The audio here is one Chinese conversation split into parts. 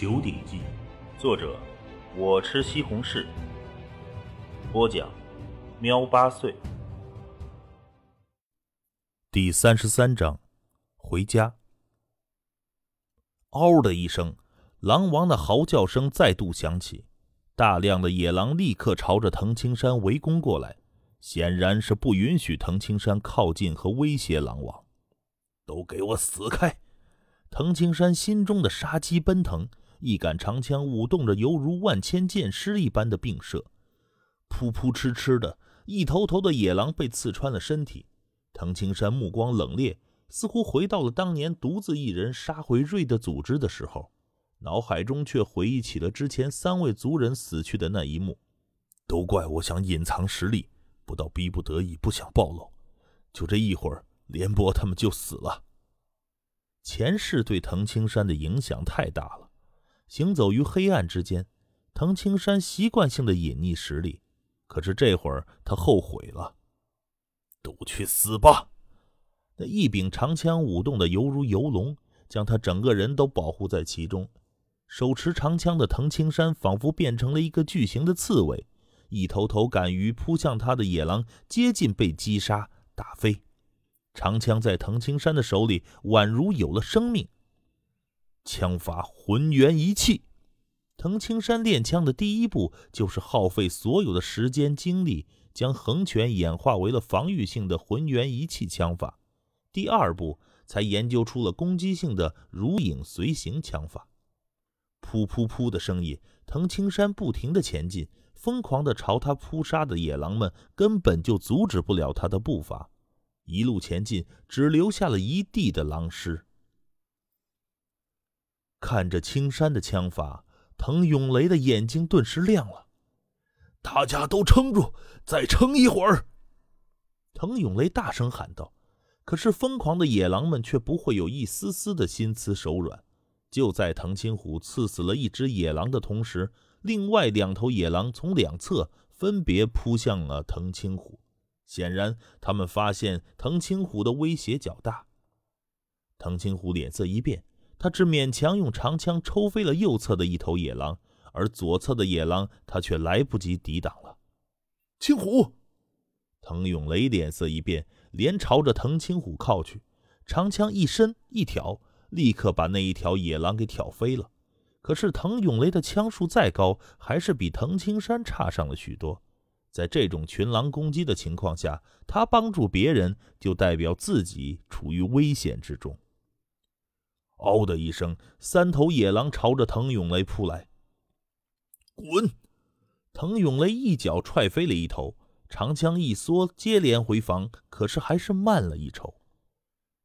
九鼎记》，作者我吃西红柿，播讲喵八岁。第三十三章，回家。嗷的一声，狼王的嚎叫声再度响起，大量的野狼立刻朝着藤青山围攻过来，显然是不允许藤青山靠近和威胁狼王。都给我死开！藤青山心中的杀机奔腾，一杆长枪舞动着，犹如万千箭矢一般的并射，噗噗哧哧的，一头头的野狼被刺穿了身体。藤青山目光冷冽，似乎回到了当年独自一人杀回瑞的组织的时候，脑海中却回忆起了之前三位族人死去的那一幕。都怪我想隐藏实力，不到逼不得已不想暴露，就这一会儿。连波他们就死了。前世对藤青山的影响太大了，行走于黑暗之间，藤青山习惯性的隐匿实力。可是这会儿他后悔了，都去死吧！那一柄长枪舞动的犹如游龙，将他整个人都保护在其中。手持长枪的藤青山仿佛变成了一个巨型的刺猬，一头头敢于扑向他的野狼接近被击杀打飞。长枪在藤青山的手里宛如有了生命，枪法浑元一气。藤青山练枪的第一步就是耗费所有的时间精力，将横拳演化为了防御性的浑元一气枪法。第二步才研究出了攻击性的如影随形枪法。噗噗噗的声音，藤青山不停的前进，疯狂的朝他扑杀的野狼们根本就阻止不了他的步伐。一路前进，只留下了一地的狼尸。看着青山的枪法，滕永雷的眼睛顿时亮了。大家都撑住，再撑一会儿！滕永雷大声喊道。可是疯狂的野狼们却不会有一丝丝的心慈手软。就在滕青虎刺死了一只野狼的同时，另外两头野狼从两侧分别扑向了滕青虎。显然，他们发现藤青虎的威胁较大。藤青虎脸色一变，他只勉强用长枪抽飞了右侧的一头野狼，而左侧的野狼他却来不及抵挡了。青虎，滕永雷脸色一变，连朝着滕青虎靠去，长枪一伸一挑，立刻把那一条野狼给挑飞了。可是滕永雷的枪术再高，还是比滕青山差上了许多。在这种群狼攻击的情况下，他帮助别人就代表自己处于危险之中。嗷的一声，三头野狼朝着滕永雷扑来。滚！滕永雷一脚踹飞了一头，长枪一缩，接连回防，可是还是慢了一筹。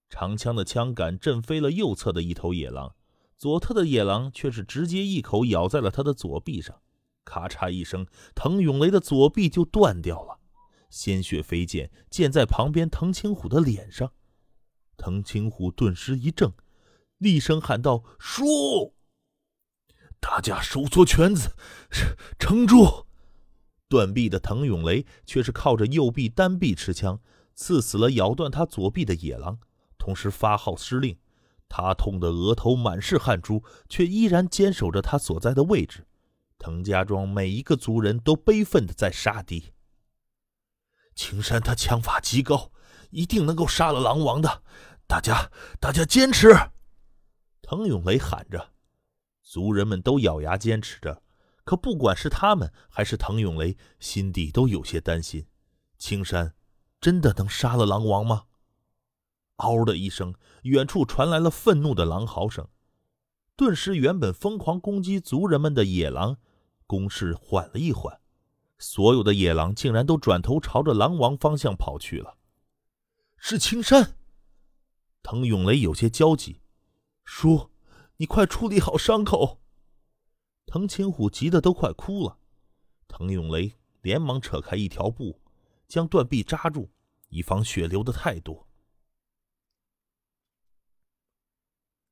长枪的枪杆震飞了右侧的一头野狼，左侧的野狼却是直接一口咬在了他的左臂上。咔嚓一声，滕永雷的左臂就断掉了，鲜血飞溅，溅在旁边滕青虎的脸上。滕青虎顿时一怔，厉声喊道：“叔！”大家收缩圈子，撑住！断臂的滕永雷却是靠着右臂单臂持枪，刺死了咬断他左臂的野狼，同时发号施令。他痛得额头满是汗珠，却依然坚守着他所在的位置。滕家庄每一个族人都悲愤的在杀敌。青山他枪法极高，一定能够杀了狼王的。大家，大家坚持！滕永雷喊着，族人们都咬牙坚持着。可不管是他们还是滕永雷，心底都有些担心：青山真的能杀了狼王吗？嗷的一声，远处传来了愤怒的狼嚎声，顿时原本疯狂攻击族人们的野狼。攻势缓了一缓，所有的野狼竟然都转头朝着狼王方向跑去了。是青山。滕永雷有些焦急：“叔，你快处理好伤口。”滕青虎急得都快哭了。滕永雷连忙扯开一条布，将断臂扎住，以防血流的太多。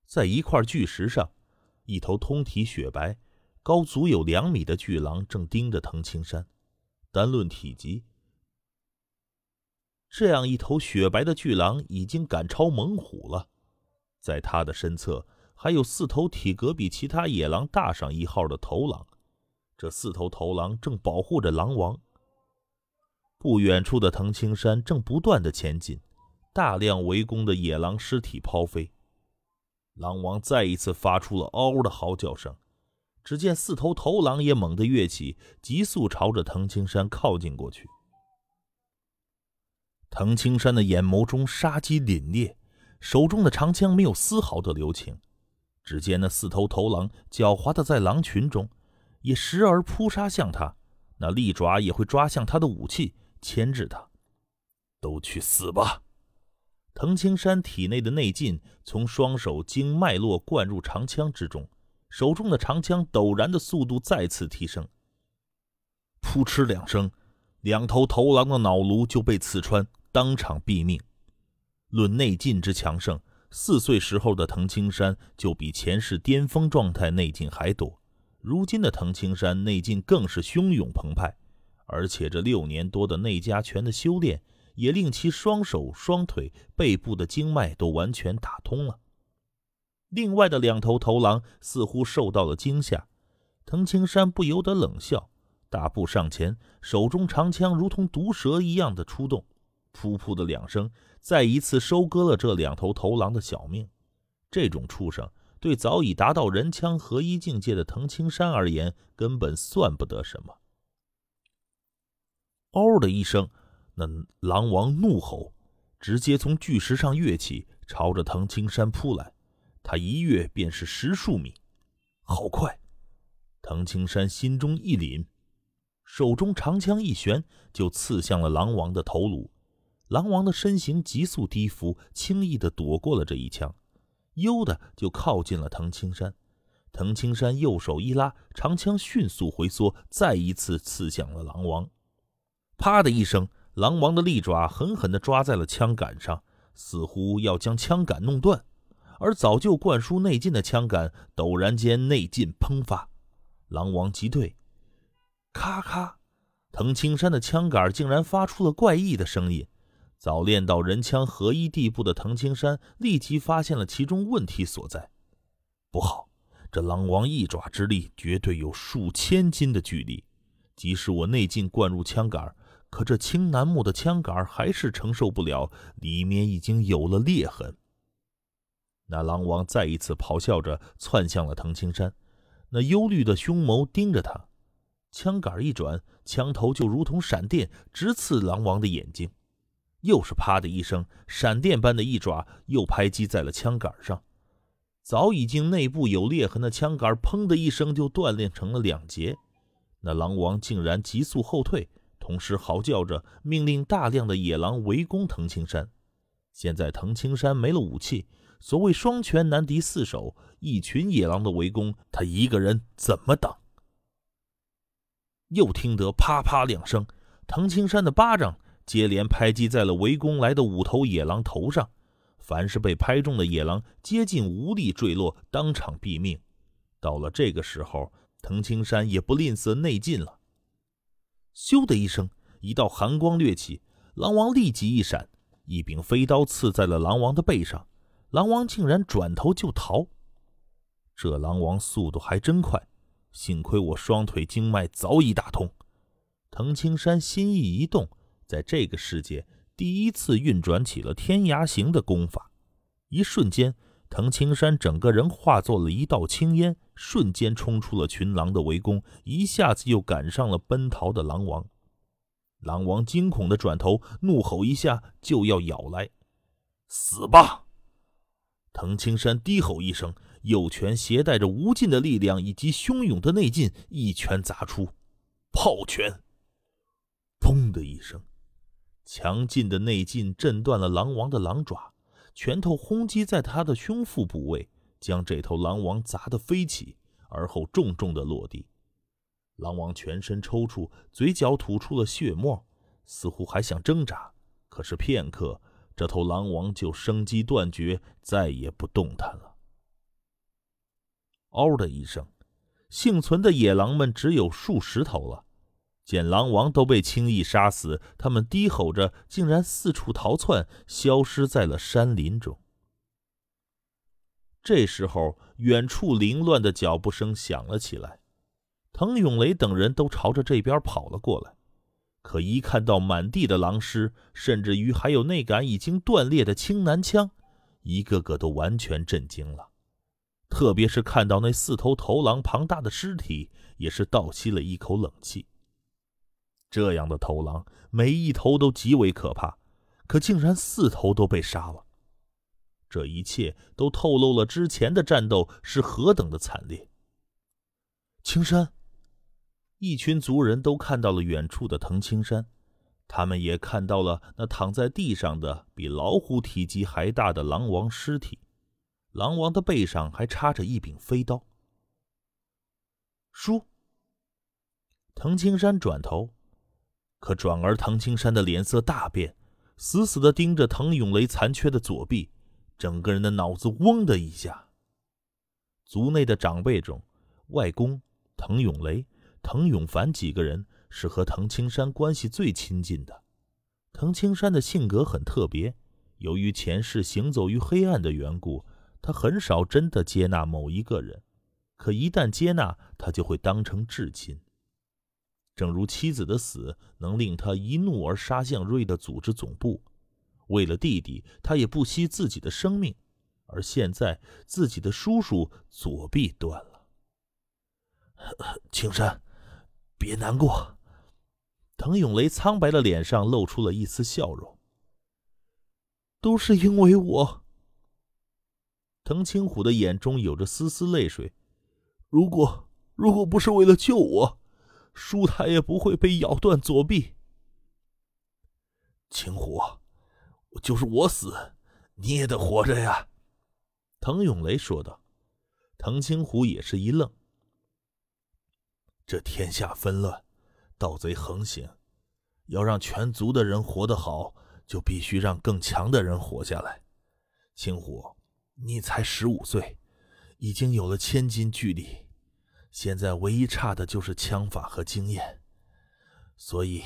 在一块巨石上，一头通体雪白。高足有两米的巨狼正盯着藤青山，单论体积，这样一头雪白的巨狼已经赶超猛虎了。在他的身侧，还有四头体格比其他野狼大上一号的头狼。这四头头狼正保护着狼王。不远处的藤青山正不断的前进，大量围攻的野狼尸体抛飞。狼王再一次发出了嗷的嚎叫声。只见四头头狼也猛地跃起，急速朝着藤青山靠近过去。藤青山的眼眸中杀机凛冽，手中的长枪没有丝毫的留情。只见那四头头狼狡猾的在狼群中，也时而扑杀向他，那利爪也会抓向他的武器。牵制他，都去死吧！藤青山体内的内劲从双手经脉络灌入长枪之中，手中的长枪陡然的速度再次提升。扑哧两声，两头头狼的脑颅就被刺穿，当场毙命。论内劲之强盛，四岁时候的藤青山就比前世巅峰状态内劲还多，如今的藤青山内劲更是汹涌澎湃。而且这六年多的内家拳的修炼，也令其双手、双腿、背部的经脉都完全打通了。另外的两头头狼似乎受到了惊吓，藤青山不由得冷笑，大步上前，手中长枪如同毒蛇一样的出动，噗噗的两声，再一次收割了这两头头狼的小命。这种畜生对早已达到人枪合一境界的藤青山而言，根本算不得什么。嗷的一声，那狼王怒吼，直接从巨石上跃起，朝着藤青山扑来。他一跃便是十数米，好快！藤青山心中一凛，手中长枪一旋，就刺向了狼王的头颅。狼王的身形急速低伏，轻易的躲过了这一枪，悠的就靠近了藤青山。藤青山右手一拉，长枪迅速回缩，再一次刺向了狼王。啪的一声，狼王的利爪狠狠地抓在了枪杆上，似乎要将枪杆弄断。而早就灌输内劲的枪杆陡然间内劲喷发，狼王急退，咔咔，藤青山的枪杆竟然发出了怪异的声音。早练到人枪合一地步的藤青山立即发现了其中问题所在。不好，这狼王一爪之力绝对有数千斤的巨力，即使我内劲灌入枪杆。可这青楠木的枪杆还是承受不了，里面已经有了裂痕。那狼王再一次咆哮着窜向了藤青山，那忧虑的凶眸盯着他，枪杆一转，枪头就如同闪电直刺狼王的眼睛。又是啪的一声，闪电般的一爪又拍击在了枪杆上，早已经内部有裂痕的枪杆，砰的一声就断裂成了两截。那狼王竟然急速后退。同时嚎叫着，命令大量的野狼围攻藤青山。现在藤青山没了武器，所谓双拳难敌四手，一群野狼的围攻，他一个人怎么挡？又听得啪啪两声，藤青山的巴掌接连拍击在了围攻来的五头野狼头上。凡是被拍中的野狼，接近无力坠落，当场毙命。到了这个时候，藤青山也不吝啬内劲了。咻的一声，一道寒光掠起，狼王立即一闪，一柄飞刀刺在了狼王的背上，狼王竟然转头就逃。这狼王速度还真快，幸亏我双腿经脉早已打通。藤青山心意一动，在这个世界第一次运转起了天涯行的功法，一瞬间。藤青山整个人化作了一道青烟，瞬间冲出了群狼的围攻，一下子又赶上了奔逃的狼王。狼王惊恐的转头，怒吼一下就要咬来，死吧！藤青山低吼一声，右拳携带着无尽的力量以及汹涌的内劲，一拳砸出，炮拳。砰的一声，强劲的内劲震断了狼王的狼爪。拳头轰击在他的胸腹部位，将这头狼王砸得飞起，而后重重的落地。狼王全身抽搐，嘴角吐出了血沫，似乎还想挣扎，可是片刻，这头狼王就生机断绝，再也不动弹了。嗷的一声，幸存的野狼们只有数十头了。见狼王都被轻易杀死，他们低吼着，竟然四处逃窜，消失在了山林中。这时候，远处凌乱的脚步声响了起来，滕永雷等人都朝着这边跑了过来。可一看到满地的狼尸，甚至于还有那杆已经断裂的青南枪，一个个都完全震惊了。特别是看到那四头头狼庞大的尸体，也是倒吸了一口冷气。这样的头狼，每一头都极为可怕，可竟然四头都被杀了。这一切都透露了之前的战斗是何等的惨烈。青山，一群族人都看到了远处的藤青山，他们也看到了那躺在地上的比老虎体积还大的狼王尸体。狼王的背上还插着一柄飞刀。叔，藤青山转头，可转而唐青山的脸色大变，死死的盯着藤永雷残缺的左臂，整个人的脑子嗡的一下。族内的长辈中，外公藤永雷、藤永凡几个人是和藤青山关系最亲近的。藤青山的性格很特别，由于前世行走于黑暗的缘故。他很少真的接纳某一个人，可一旦接纳，他就会当成至亲。正如妻子的死能令他一怒而杀向瑞的组织总部，为了弟弟，他也不惜自己的生命。而现在，自己的叔叔左臂断了。青山，别难过。滕永雷苍白的脸上露出了一丝笑容。都是因为我。藤青虎的眼中有着丝丝泪水。如果如果不是为了救我，叔他也不会被咬断左臂。青虎，就是我死，你也得活着呀。”滕永雷说道。滕青虎也是一愣。这天下纷乱，盗贼横行，要让全族的人活得好，就必须让更强的人活下来。青虎。你才十五岁，已经有了千斤巨力，现在唯一差的就是枪法和经验。所以，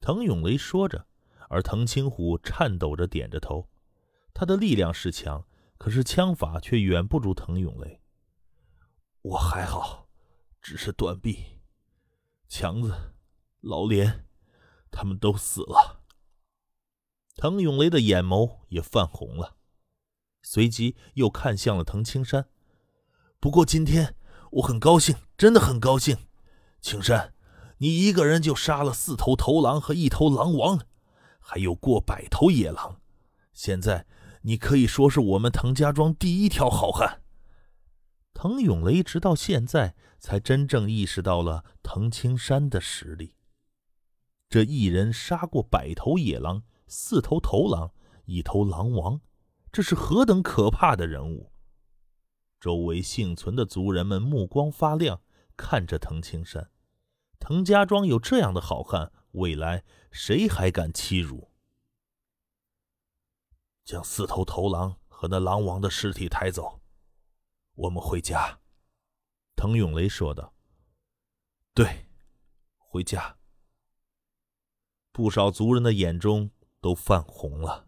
滕永雷说着，而滕青虎颤抖着点着头。他的力量是强，可是枪法却远不如滕永雷。我还好，只是断臂。强子、老连，他们都死了。滕永雷的眼眸也泛红了。随即又看向了滕青山。不过今天我很高兴，真的很高兴。青山，你一个人就杀了四头头狼和一头狼王，还有过百头野狼。现在你可以说是我们藤家庄第一条好汉。藤永雷直到现在才真正意识到了藤青山的实力。这一人杀过百头野狼，四头头狼，一头狼王。这是何等可怕的人物！周围幸存的族人们目光发亮，看着滕青山。滕家庄有这样的好汉，未来谁还敢欺辱？将四头头狼和那狼王的尸体抬走，我们回家。”滕永雷说道。“对，回家。”不少族人的眼中都泛红了。